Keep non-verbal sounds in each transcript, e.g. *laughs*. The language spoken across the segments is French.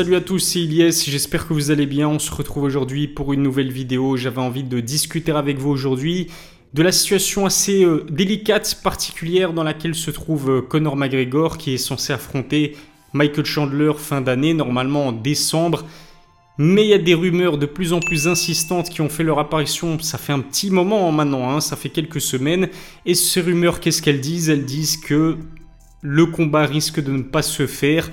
Salut à tous, c'est Ilyes, j'espère que vous allez bien. On se retrouve aujourd'hui pour une nouvelle vidéo. J'avais envie de discuter avec vous aujourd'hui de la situation assez euh, délicate, particulière dans laquelle se trouve euh, Conor McGregor qui est censé affronter Michael Chandler fin d'année, normalement en décembre. Mais il y a des rumeurs de plus en plus insistantes qui ont fait leur apparition, ça fait un petit moment maintenant, hein, ça fait quelques semaines. Et ces rumeurs, qu'est-ce qu'elles disent? Elles disent que le combat risque de ne pas se faire.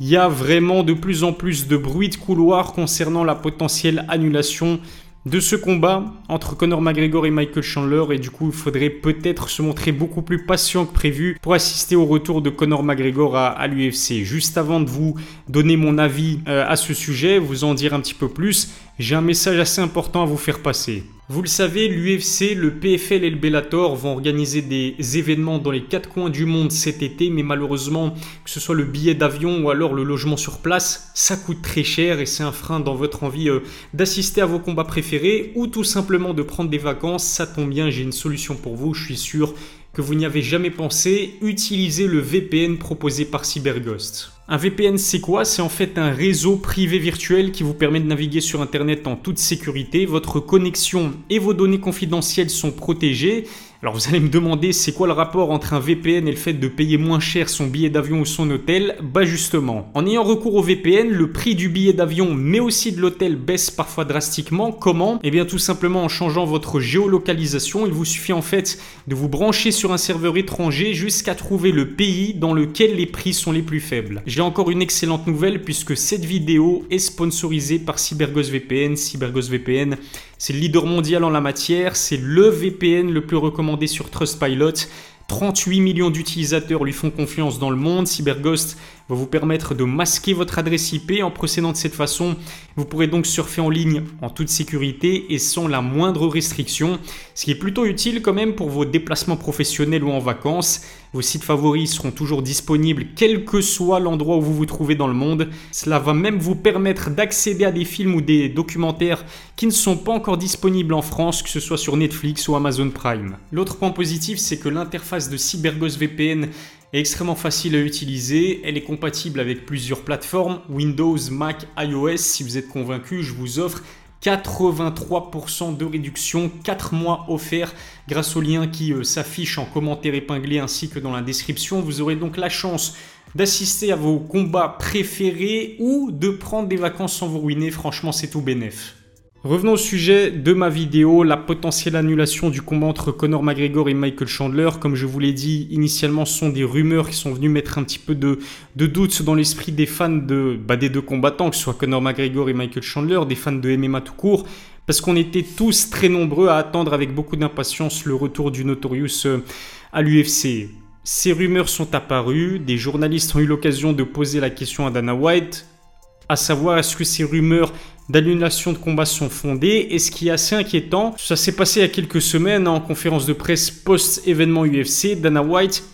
Il y a vraiment de plus en plus de bruit de couloir concernant la potentielle annulation de ce combat entre Conor McGregor et Michael Chandler et du coup il faudrait peut-être se montrer beaucoup plus patient que prévu pour assister au retour de Conor McGregor à, l'UFC. Juste avant de vous donner mon avis euh, à ce sujet, vous en dire un petit peu plus, j'ai un message assez important à vous faire passer. Vous le savez, l'UFC, le PFL et le Bellator vont organiser des événements dans les quatre coins du monde cet été, mais malheureusement, que ce soit le billet d'avion ou alors le logement sur place, ça coûte très cher et c'est un frein dans votre envie euh, d'assister à vos combats préférés ou tout simplement de prendre des vacances. Ça tombe bien, j'ai une solution pour vous, je suis sûr que vous n'y avez jamais pensé, utilisez le VPN proposé par CyberGhost. Un VPN, c'est quoi? C'est en fait un réseau privé virtuel qui vous permet de naviguer sur Internet en toute sécurité. Votre connexion et vos données confidentielles sont protégées alors vous allez me demander c'est quoi le rapport entre un VPN et le fait de payer moins cher son billet d'avion ou son hôtel? Bah justement, en ayant recours au VPN, le prix du billet d'avion mais aussi de l'hôtel baisse parfois drastiquement. Comment? Eh bien tout simplement en changeant votre géolocalisation. Il vous suffit en fait de vous brancher sur un serveur étranger jusqu'à trouver le pays dans lequel les prix sont les plus faibles. J'ai encore une excellente nouvelle puisque cette vidéo est sponsorisée par CyberGhost VPN. CyberGhost VPN c'est le leader mondial en la matière, c'est le VPN le plus recommandé sur Trustpilot. 38 millions d'utilisateurs lui font confiance dans le monde. CyberGhost va vous permettre de masquer votre adresse IP. En procédant de cette façon, vous pourrez donc surfer en ligne en toute sécurité et sans la moindre restriction, ce qui est plutôt utile quand même pour vos déplacements professionnels ou en vacances. Vos sites favoris seront toujours disponibles quel que soit l'endroit où vous vous trouvez dans le monde. Cela va même vous permettre d'accéder à des films ou des documentaires qui ne sont pas encore disponibles en France, que ce soit sur Netflix ou Amazon Prime. L'autre point positif, c'est que l'interface de CyberGhost VPN extrêmement facile à utiliser. Elle est compatible avec plusieurs plateformes, Windows, Mac, iOS. Si vous êtes convaincu, je vous offre 83% de réduction, 4 mois offerts grâce au lien qui euh, s'affiche en commentaire épinglé ainsi que dans la description. Vous aurez donc la chance d'assister à vos combats préférés ou de prendre des vacances sans vous ruiner. Franchement, c'est tout bénef. Revenons au sujet de ma vidéo, la potentielle annulation du combat entre Conor McGregor et Michael Chandler. Comme je vous l'ai dit, initialement, ce sont des rumeurs qui sont venues mettre un petit peu de, doute dans l'esprit des fans de, bah, des deux combattants, que ce soit Conor McGregor et Michael Chandler, des fans de MMA tout court, parce qu'on était tous très nombreux à attendre avec beaucoup d'impatience le retour du Notorious euh, à l'UFC. Ces rumeurs sont apparues, des journalistes ont eu l'occasion de poser la question à Dana White, à savoir est-ce que ces rumeurs d'annulation de combat sont fondées? Et ce qui est assez inquiétant, ça s'est passé il y a quelques semaines en conférence de presse post-événement UFC, Dana White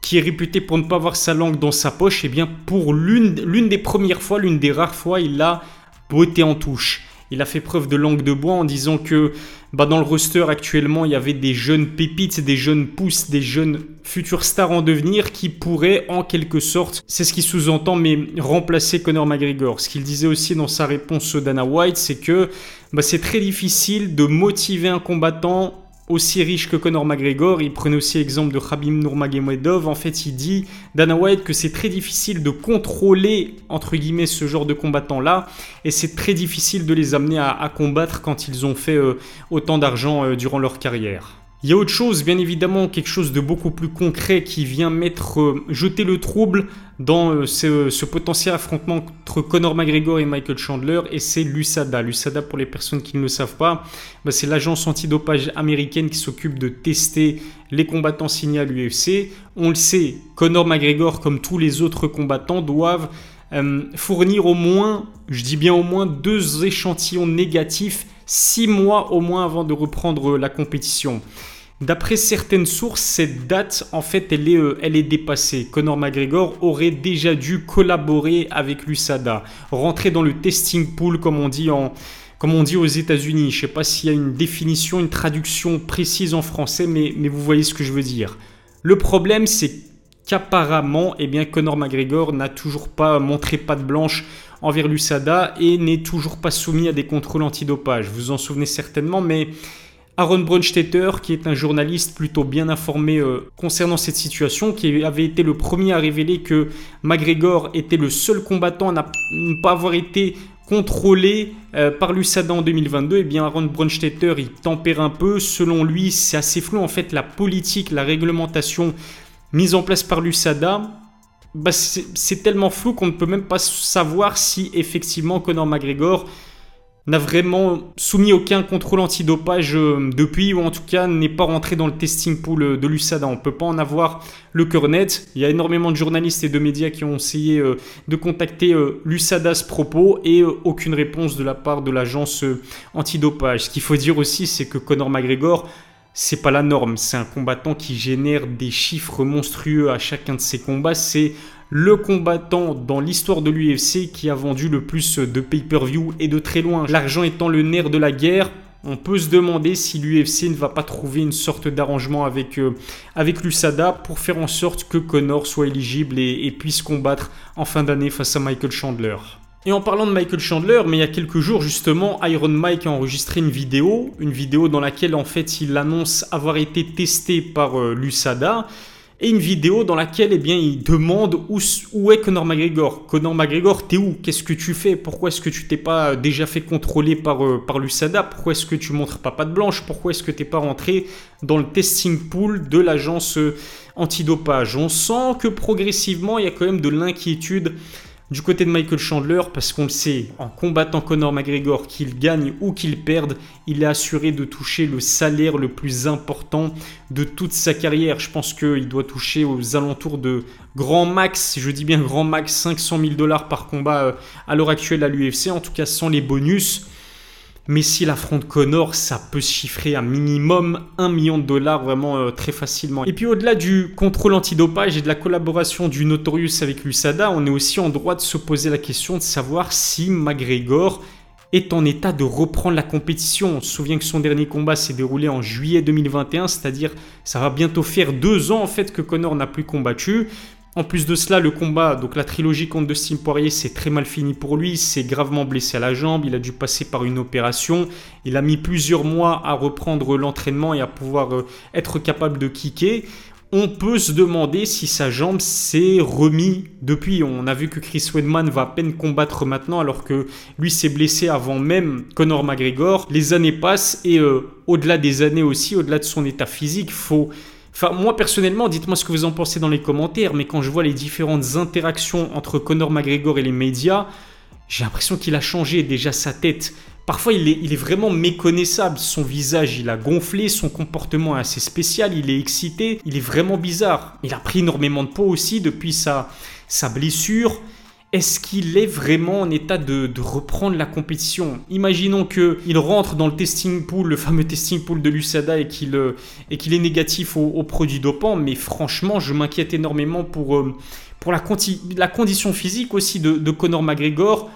qui est réputé pour ne pas avoir sa langue dans sa poche, et eh bien pour l'une des premières fois, l'une des rares fois, il l'a beauté en touche. Il a fait preuve de langue de bois en disant que bah, dans le roster actuellement, il y avait des jeunes pépites, des jeunes pousses, des jeunes futurs stars en devenir qui pourraient en quelque sorte, c'est ce qu'il sous-entend, mais remplacer Conor McGregor. Ce qu'il disait aussi dans sa réponse au Dana White, c'est que bah, c'est très difficile de motiver un combattant aussi riche que Conor McGregor. Il prenait aussi l'exemple de Khabib Nurmagomedov. En fait, il dit, Dana White, que c'est très difficile de contrôler, entre guillemets, ce genre de combattants-là. Et c'est très difficile de les amener à, combattre quand ils ont fait euh, autant d'argent euh, durant leur carrière. Il y a autre chose, bien évidemment, quelque chose de beaucoup plus concret qui vient mettre, euh, jeter le trouble dans euh, ce, potentiel affrontement entre Conor McGregor et Michael Chandler, et c'est l'USADA. L'USADA, pour les personnes qui ne le savent pas, bah, c'est l'agence antidopage américaine qui s'occupe de tester les combattants signés à l'UFC. On le sait, Conor McGregor, comme tous les autres combattants, doivent euh, fournir au moins, je dis bien au moins, deux échantillons négatifs six mois au moins avant de reprendre la compétition. D'après certaines sources, cette date, en fait, elle est, euh, elle est dépassée. Conor McGregor aurait déjà dû collaborer avec l'USADA, rentrer dans le testing pool, comme on dit, en, comme on dit aux États-Unis. Je ne sais pas s'il y a une définition, une traduction précise en français, mais, mais vous voyez ce que je veux dire. Le problème, c'est qu'apparemment, eh bien, Conor McGregor n'a toujours pas montré patte blanche envers l'USADA et n'est toujours pas soumis à des contrôles antidopage. Vous en souvenez certainement, mais Aaron Brunstetter, qui est un journaliste plutôt bien informé euh, concernant cette situation, qui avait été le premier à révéler que McGregor était le seul combattant à ne pas avoir été contrôlé euh, par l'USADA en 2022, et eh bien Aaron Brunstetter, il tempère un peu. Selon lui, c'est assez flou. En fait, la politique, la réglementation mise en place par l'USADA, bah, c'est tellement flou qu'on ne peut même pas savoir si effectivement Conor McGregor n'a vraiment soumis aucun contrôle antidopage euh, depuis, ou en tout cas n'est pas rentré dans le testing pool euh, de l'USADA. On ne peut pas en avoir le cœur net. Il y a énormément de journalistes et de médias qui ont essayé euh, de contacter l'USADA à ce propos et aucune réponse de la part de l'agence antidopage. Ce qu'il faut dire aussi, c'est que Conor McGregor c'est pas la norme. C'est un combattant qui génère des chiffres monstrueux à chacun de ses combats. C'est le combattant dans l'histoire de l'UFC qui a vendu le plus de pay-per-view et de très loin. L'argent étant le nerf de la guerre, on peut se demander si l'UFC ne va pas trouver une sorte d'arrangement avec, euh, avec l'USADA pour faire en sorte que Connor soit éligible et, puisse combattre en fin d'année face à Michael Chandler. Et en parlant de Michael Chandler, mais il y a quelques jours justement, Iron Mike a enregistré une vidéo, une vidéo dans laquelle en fait il annonce avoir été testé par euh, l'USADA et une vidéo dans laquelle eh bien, il demande où, est Conor McGregor. Conor McGregor, t'es où? Qu'est-ce que tu fais? Pourquoi est-ce que tu t'es pas déjà fait contrôler par, euh, par l'USADA Pourquoi est-ce que tu montres pas patte blanche? Pourquoi est-ce que t'es pas rentré dans le testing pool de l'agence euh, antidopage? On sent que progressivement, il y a quand même de l'inquiétude du côté de Michael Chandler, parce qu'on le sait, en combattant Conor McGregor, qu'il gagne ou qu'il perde, il est assuré de toucher le salaire le plus important de toute sa carrière. Je pense qu'il doit toucher aux alentours de grand max, je dis bien grand max, 500 000 dollars par combat euh, à l'heure actuelle à l'UFC, en tout cas sans les bonus. Mais s'il affronte Connor, ça peut se chiffrer à minimum 1 million de dollars vraiment euh, très facilement. Et puis au-delà du contrôle antidopage et de la collaboration du Notorious avec l'USADA, on est aussi en droit de se poser la question de savoir si McGregor est en état de reprendre la compétition. On se souvient que son dernier combat s'est déroulé en juillet 2021, c'est-à-dire ça va bientôt faire deux ans en fait que Connor n'a plus combattu. En plus de cela, le combat, donc la trilogie contre Dustin Poirier, c'est très mal fini pour lui. C'est gravement blessé à la jambe. Il a dû passer par une opération. Il a mis plusieurs mois à reprendre l'entraînement et à pouvoir euh, être capable de kicker. On peut se demander si sa jambe s'est remis depuis. On a vu que Chris Weidman va à peine combattre maintenant alors que lui s'est blessé avant même Conor McGregor. Les années passent et euh, au-delà des années aussi, au-delà de son état physique, faut Enfin, moi personnellement, dites-moi ce que vous en pensez dans les commentaires, mais quand je vois les différentes interactions entre Conor McGregor et les médias, j'ai l'impression qu'il a changé déjà sa tête. Parfois, il est, vraiment méconnaissable. Son visage, il a gonflé, son comportement est assez spécial, il est excité, il est vraiment bizarre. Il a pris énormément de poids aussi depuis sa, sa blessure. Est-ce qu'il est vraiment en état de, reprendre la compétition? Imaginons qu'il rentre dans le testing pool, le fameux testing pool de l'USADA et qu'il euh, est négatif aux, produits dopants, mais franchement, je m'inquiète énormément pour, euh, la, condition physique aussi de, Conor McGregor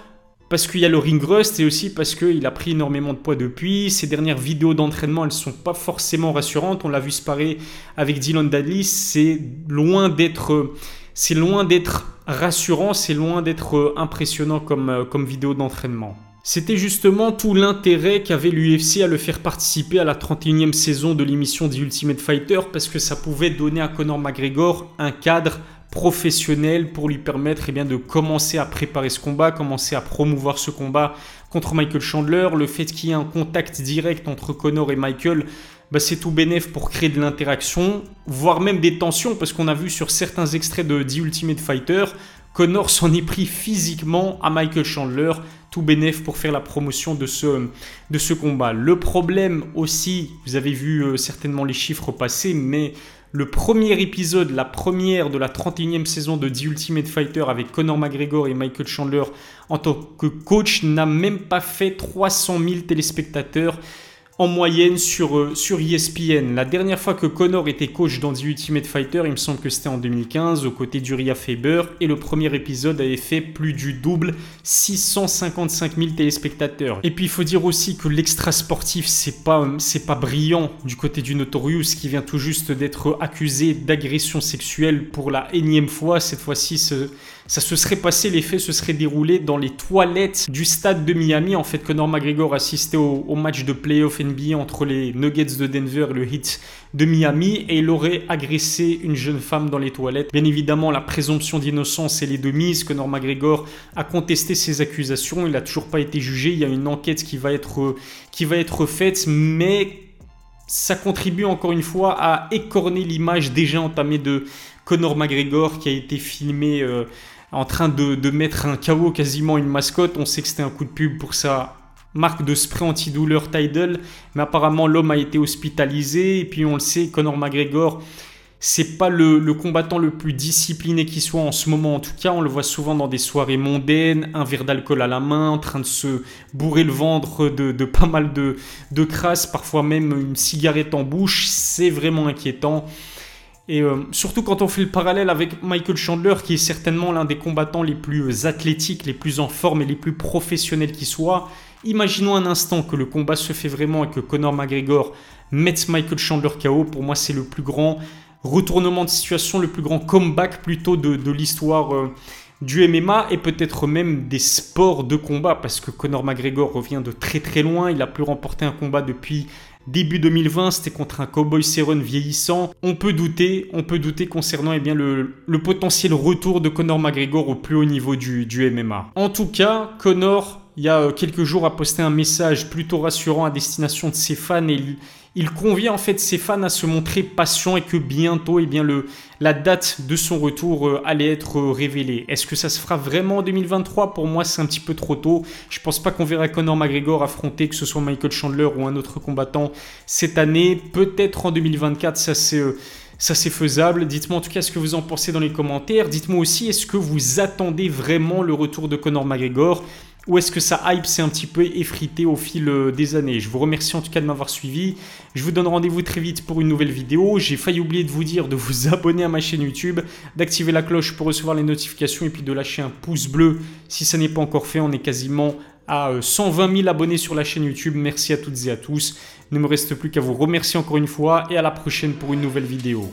parce qu'il y a le ring rust et aussi parce qu'il a pris énormément de poids depuis. Ses dernières vidéos d'entraînement, elles sont pas forcément rassurantes. On l'a vu se parer avec Dylan Dudley. C'est loin d'être, c'est loin d'être rassurant, c'est loin d'être euh, impressionnant comme, euh, comme vidéo d'entraînement. C'était justement tout l'intérêt qu'avait l'UFC à le faire participer à la 31e saison de l'émission The Ultimate Fighter parce que ça pouvait donner à Conor McGregor un cadre professionnel pour lui permettre eh bien, de commencer à préparer ce combat, commencer à promouvoir ce combat contre Michael Chandler. Le fait qu'il y ait un contact direct entre Conor et Michael bah, c'est tout bénéf pour créer de l'interaction, voire même des tensions, parce qu'on a vu sur certains extraits de The Ultimate Fighter, Connor s'en est pris physiquement à Michael Chandler, tout bénéf pour faire la promotion de ce, de ce combat. Le problème aussi, vous avez vu euh, certainement les chiffres passer, mais le premier épisode, la première de la 31e saison de The Ultimate Fighter avec Conor McGregor et Michael Chandler en tant que coach n'a même pas fait 300 000 téléspectateurs. En moyenne sur, euh, sur ESPN. La dernière fois que Connor était coach dans The Ultimate Fighter, il me semble que c'était en 2015, aux côtés d'Uriah Faber, et le premier épisode avait fait plus du double, 655 000 téléspectateurs. Et puis il faut dire aussi que l'extra sportif, c'est pas, c'est pas brillant du côté du Notorious, qui vient tout juste d'être accusé d'agression sexuelle pour la énième fois. Cette fois-ci, ça se serait passé, les faits se seraient déroulés dans les toilettes du stade de Miami. En fait, Conor McGregor assistait au, au match de playoff Entre les Nuggets de Denver et le Heat de Miami et il aurait agressé une jeune femme dans les toilettes. Bien évidemment, la présomption d'innocence est les de mise. Conor McGregor a contesté ces accusations. Il n'a toujours pas été jugé. Il y a une enquête qui va être, qui va être faite, mais ça contribue encore une fois à écorner l'image déjà entamée de Conor McGregor qui a été filmé euh, en train de, de, mettre un KO quasiment une mascotte. On sait que c'était un coup de pub pour ça marque de spray antidouleur Tidal, mais apparemment l'homme a été hospitalisé, et puis on le sait, Conor McGregor, c'est pas le, combattant le plus discipliné qui soit en ce moment, en tout cas, on le voit souvent dans des soirées mondaines, un verre d'alcool à la main, en train de se bourrer le ventre de, pas mal de, de crasse, parfois même une cigarette en bouche, c'est vraiment inquiétant. Et euh, surtout quand on fait le parallèle avec Michael Chandler, qui est certainement l'un des combattants les plus athlétiques, les plus en forme et les plus professionnels qui soit, Imaginons un instant que le combat se fait vraiment et que Conor McGregor mette Michael Chandler KO. Pour moi, c'est le plus grand retournement de situation, le plus grand comeback plutôt de, l'histoire euh, du MMA et peut-être même des sports de combat parce que Conor McGregor revient de très très loin. Il a plus remporté un combat depuis début 2020, c'était contre un Cowboy Cerrone vieillissant. On peut douter, on peut douter concernant eh bien, le, potentiel retour de Conor McGregor au plus haut niveau du, du MMA. En tout cas, Conor il y a euh, quelques jours, a posté un message plutôt rassurant à destination de ses fans et il, convient en fait ses fans à se montrer patients et que bientôt, eh bien, le, la date de son retour euh, allait être euh, révélée. Est-ce que ça se fera vraiment en 2023 Pour moi, c'est un petit peu trop tôt. Je pense pas qu'on verra Conor McGregor affronter que ce soit Michael Chandler ou un autre combattant cette année. Peut-être en 2024, ça c'est ça c'est faisable. Dites-moi en tout cas ce que vous en pensez dans les commentaires. Dites-moi aussi, est-ce que vous attendez vraiment le retour de Conor McGregor? Ou est-ce que sa hype s'est un petit peu effritée au fil euh, des années? Je vous remercie en tout cas de m'avoir suivi. Je vous donne rendez-vous très vite pour une nouvelle vidéo. J'ai failli oublier de vous dire de vous *laughs* abonner à ma chaîne YouTube, d'activer la cloche pour recevoir les notifications et puis de lâcher un pouce bleu si ça n'est pas encore fait. On est quasiment à 120 euh, 000 abonnés sur la chaîne YouTube. Merci à toutes et à tous. Ne me reste plus qu'à vous remercier encore une fois et à la prochaine pour une nouvelle vidéo.